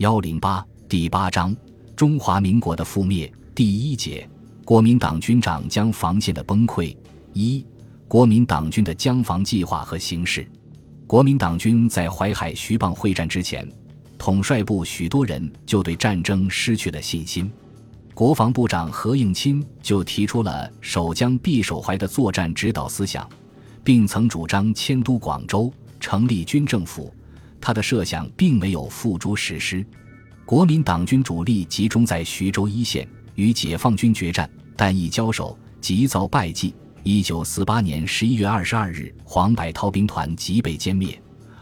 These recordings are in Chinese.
幺零八第八章中华民国的覆灭第一节国民党军长江防线的崩溃一国民党军的江防计划和形势。国民党军在淮海徐蚌会战之前，统帅部许多人就对战争失去了信心。国防部长何应钦就提出了守江必守淮的作战指导思想，并曾主张迁都广州，成立军政府。他的设想并没有付诸实施。国民党军主力集中在徐州一线，与解放军决战，但一交手即遭败绩。一九四八年十一月二十二日，黄百韬兵团即被歼灭；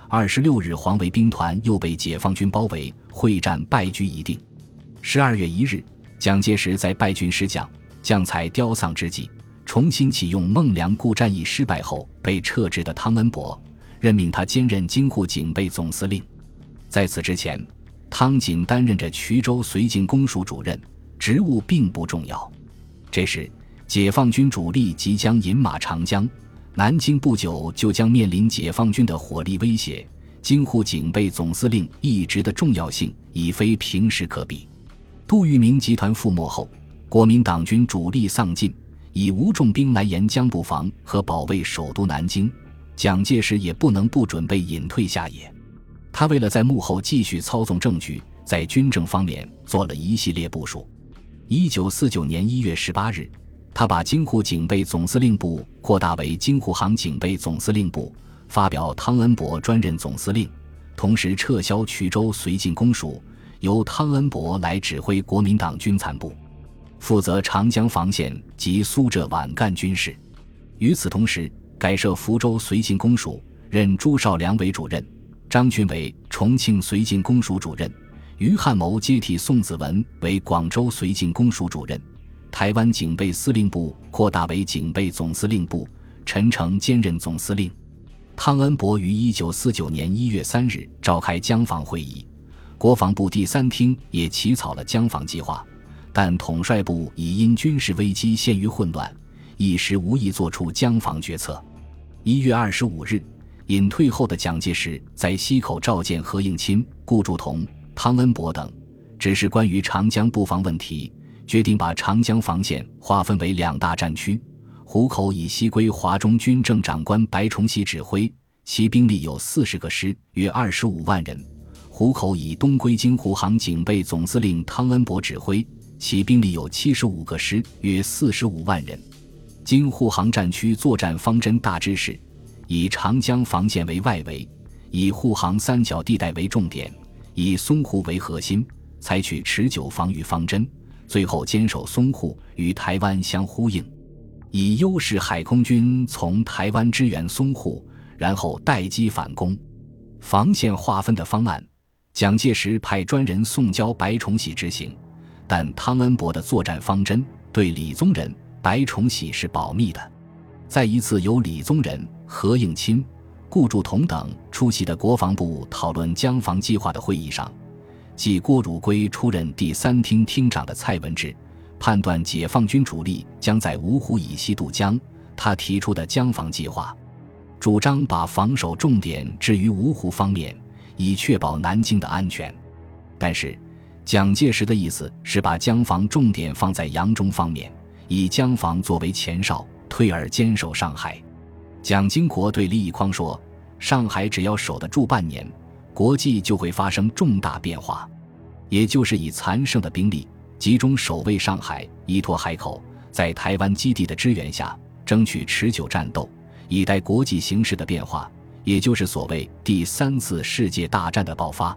二十六日，黄维兵团又被解放军包围，会战败局已定。十二月一日，蒋介石在败军失将、将才凋丧之际，重新启用孟良崮战役失败后被撤职的汤恩伯。任命他兼任京沪警备总司令，在此之前，汤仅担任着衢州绥靖公署主任，职务并不重要。这时，解放军主力即将饮马长江，南京不久就将面临解放军的火力威胁，京沪警备总司令一职的重要性已非平时可比。杜聿明集团覆没后，国民党军主力丧尽，已无重兵来沿江布防和保卫首都南京。蒋介石也不能不准备隐退下野，他为了在幕后继续操纵政局，在军政方面做了一系列部署。一九四九年一月十八日，他把京沪警备总司令部扩大为京沪杭警备总司令部，发表汤恩伯专任总司令，同时撤销衢州绥靖公署，由汤恩伯来指挥国民党军残部，负责长江防线及苏浙皖赣军事。与此同时，改设福州绥靖公署，任朱绍良为主任，张群为重庆绥靖公署主任，于汉谋接替宋子文为广州绥靖公署主任。台湾警备司令部扩大为警备总司令部，陈诚兼任总司令。汤恩伯于一九四九年一月三日召开江防会议，国防部第三厅也起草了江防计划，但统帅部已因军事危机陷于混乱，一时无意做出江防决策。一月二十五日，隐退后的蒋介石在溪口召见何应钦、顾祝同、汤恩伯等，只是关于长江布防问题，决定把长江防线划分为两大战区。湖口以西归华中军政长官白崇禧指挥，其兵力有四十个师，约二十五万人；湖口以东归京沪杭警备总司令汤恩伯指挥，其兵力有七十五个师，约四十五万人。京沪杭战区作战方针大致是：以长江防线为外围，以沪杭三角地带为重点，以淞沪为核心，采取持久防御方针，最后坚守淞沪与台湾相呼应，以优势海空军从台湾支援淞沪，然后待机反攻。防线划分的方案，蒋介石派专人送交白崇禧执行，但汤恩伯的作战方针对李宗仁。白崇禧是保密的。在一次由李宗仁、何应钦、顾祝同等出席的国防部讨论江防计划的会议上，继郭汝瑰出任第三厅厅长的蔡文治判断解放军主力将在芜湖以西渡江，他提出的江防计划，主张把防守重点置于芜湖方面，以确保南京的安全。但是，蒋介石的意思是把江防重点放在扬中方面。以江防作为前哨，退而坚守上海。蒋经国对李以匡说：“上海只要守得住半年，国际就会发生重大变化。也就是以残剩的兵力集中守卫上海，依托海口，在台湾基地的支援下，争取持久战斗，以待国际形势的变化，也就是所谓第三次世界大战的爆发。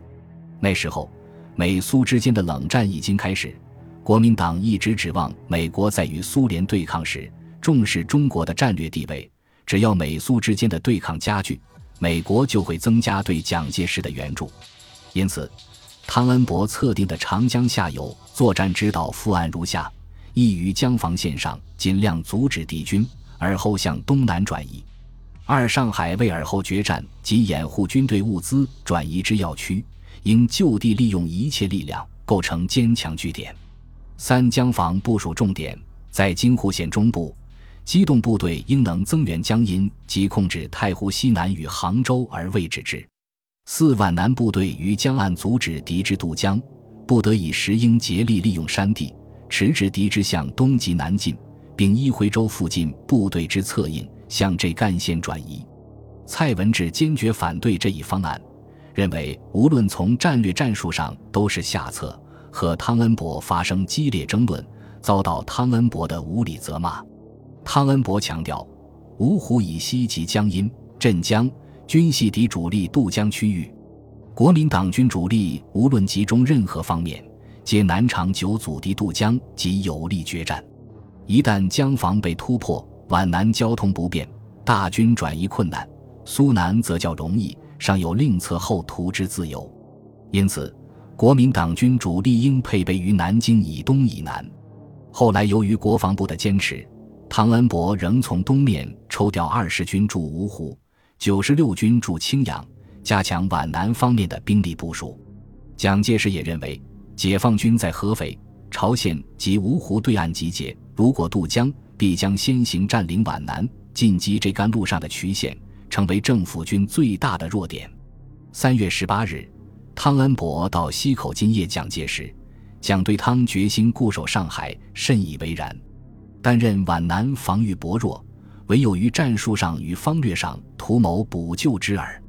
那时候，美苏之间的冷战已经开始。”国民党一直指望美国在与苏联对抗时重视中国的战略地位，只要美苏之间的对抗加剧，美国就会增加对蒋介石的援助。因此，汤恩伯测定的长江下游作战指导副案如下：一于江防线上尽量阻止敌军，而后向东南转移；二上海为尔后决战及掩护军队物资转移之要区，应就地利用一切力量构成坚强据点。三江防部署重点在京沪线中部，机动部队应能增援江阴及控制太湖西南与杭州而未止之。四皖南部队于江岸阻止敌之渡江，不得已时应竭力利用山地，迟滞敌之向东及南进，并依回州附近部队之策应，向这干线转移。蔡文治坚决反对这一方案，认为无论从战略战术上都是下策，和汤恩伯发生激烈争论，遭到汤恩伯的无理责骂。汤恩伯强调，芜湖以西及江阴、镇江。均系敌主力渡江区域，国民党军主力无论集中任何方面，皆难长久阻敌渡江及有力决战。一旦江防被突破，皖南交通不便，大军转移困难；苏南则较容易，尚有另策后图之自由。因此，国民党军主力应配备于南京以东以南。后来由于国防部的坚持，汤恩伯仍从东面抽调二十军驻芜湖。九十六军驻青阳，加强皖南方面的兵力部署。蒋介石也认为，解放军在合肥、朝鲜及芜湖对岸集结，如果渡江，必将先行占领皖南，进击这干路上的渠县，成为政府军最大的弱点。三月十八日，汤恩伯到溪口今夜蒋介石，蒋对汤决心固守上海甚以为然，担任皖南防御薄弱。唯有于战术上与方略上图谋补救之耳。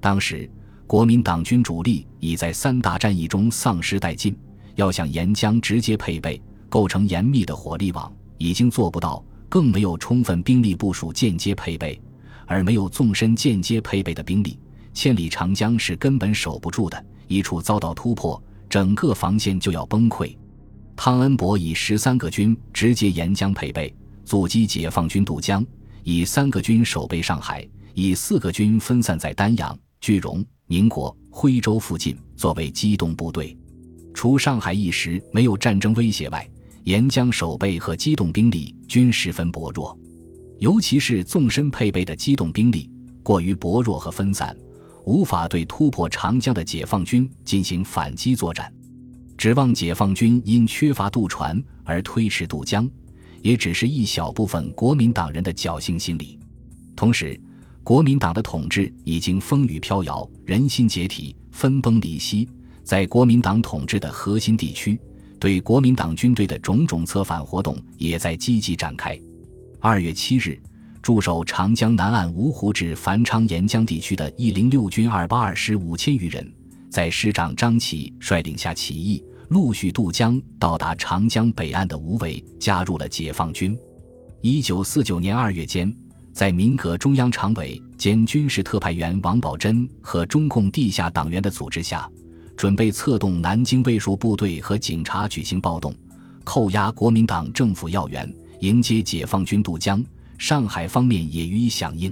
当时国民党军主力已在三大战役中丧失殆尽，要向沿江直接配备，构成严密的火力网，已经做不到，更没有充分兵力部署间接配备，而没有纵深间接配备的兵力，千里长江是根本守不住的。一处遭到突破，整个防线就要崩溃。汤恩伯以十三个军直接沿江配备。阻击解放军渡江，以三个军守备上海，以四个军分散在丹阳、句容、宁国、徽州附近，作为机动部队。除上海一时没有战争威胁外，沿江守备和机动兵力均十分薄弱，尤其是纵深配备的机动兵力过于薄弱和分散，无法对突破长江的解放军进行反击作战。指望解放军因缺乏渡船而推迟渡江。也只是一小部分国民党人的侥幸心理。同时，国民党的统治已经风雨飘摇，人心解体，分崩离析。在国民党统治的核心地区，对国民党军队的种种策反活动也在积极展开。二月七日，驻守长江南岸芜湖至繁昌沿江地区的一零六军二八二师五千余人，在师长张启率领下起义。陆续渡江，到达长江北岸的无为，加入了解放军。一九四九年二月间，在民革中央常委兼军事特派员王宝珍和中共地下党员的组织下，准备策动南京卫戍部队和警察举行暴动，扣押国民党政府要员，迎接解放军渡江。上海方面也予以响应，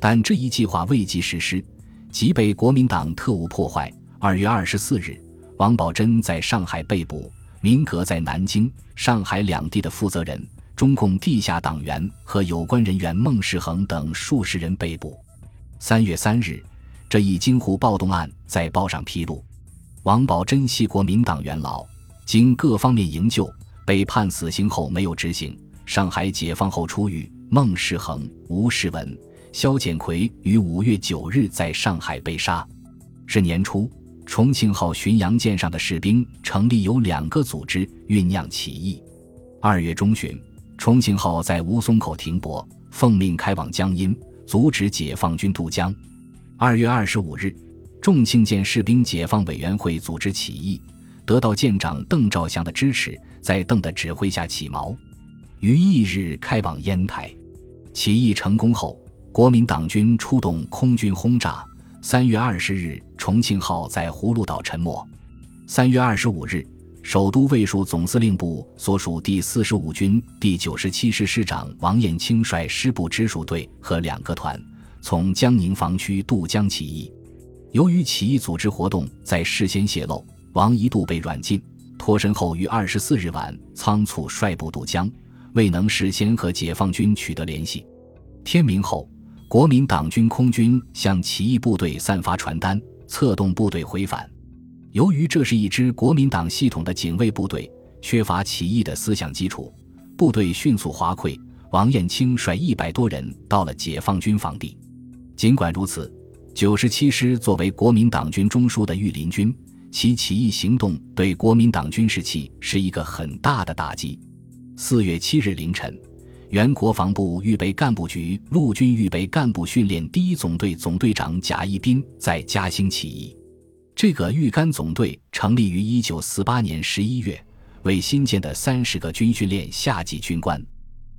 但这一计划未及实施，即被国民党特务破坏。二月二十四日。王宝珍在上海被捕，民革在南京、上海两地的负责人、中共地下党员和有关人员孟世恒等数十人被捕。三月三日，这一京沪暴动案在报上披露。王宝珍系国民党元老，经各方面营救，被判死刑后没有执行。上海解放后出狱。孟世恒、吴世文、肖建奎于五月九日在上海被杀。是年初。重庆号巡洋舰上的士兵成立有两个组织，酝酿起义。二月中旬，重庆号在吴淞口停泊，奉命开往江阴，阻止解放军渡江。二月二十五日，重庆舰士兵解放委员会组织起义，得到舰长邓兆祥的支持，在邓的指挥下起锚，于翌日开往烟台。起义成功后，国民党军出动空军轰炸。三月二十日，重庆号在葫芦岛沉没。三月二十五日，首都卫戍总司令部所属第四十五军第九十七师师长王彦清率师部直属队和两个团从江宁防区渡江起义。由于起义组织活动在事先泄露，王一度被软禁，脱身后于二十四日晚仓促率部渡江，未能事先和解放军取得联系。天明后。国民党军空军向起义部队散发传单，策动部队回返。由于这是一支国民党系统的警卫部队，缺乏起义的思想基础，部队迅速滑溃。王彦清率一百多人到了解放军防地。尽管如此，九十七师作为国民党军中枢的御林军，其起义行动对国民党军士气是一个很大的打击。四月七日凌晨，原国防部预备干部局陆军预备干部训练第一总队总队长贾亦斌在嘉兴起义。这个预甘总队成立于一九四八年十一月，为新建的三十个军训练下级军官。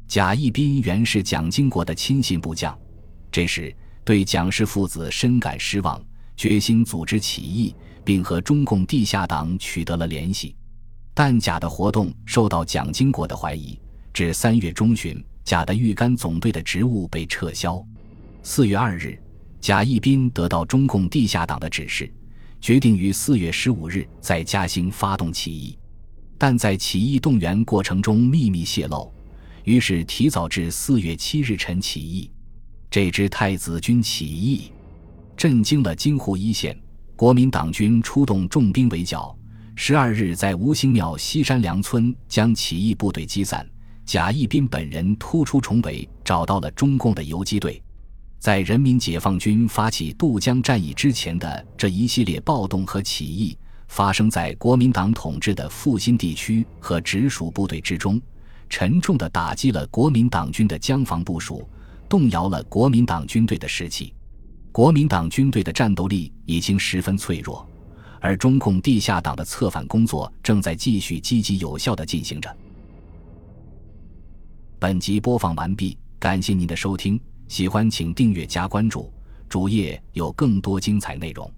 贾亦斌原是蒋经国的亲信部将，这时对蒋氏父子深感失望，决心组织起义，并和中共地下党取得了联系。但甲的活动受到蒋经国的怀疑，至三月中旬，甲的预甘总队的职务被撤销。四月二日，贾义斌得到中共地下党的指示，决定于四月十五日在嘉兴发动起义，但在起义动员过程中秘密泄露。于是提早至四月七日晨起义，这支太子军起义震惊了京沪一线，国民党军出动重兵围剿。十二日在吴兴庙西山梁村将起义部队击散。贾亦斌本人突出重围，找到了中共的游击队。在人民解放军发起渡江战役之前的这一系列暴动和起义，发生在国民党统治的阜新地区和直属部队之中。沉重地打击了国民党军的江防部署，动摇了国民党军队的士气。国民党军队的战斗力已经十分脆弱，而中共地下党的策反工作正在继续积极有效的进行着。本集播放完毕，感谢您的收听，喜欢请订阅加关注，主页有更多精彩内容。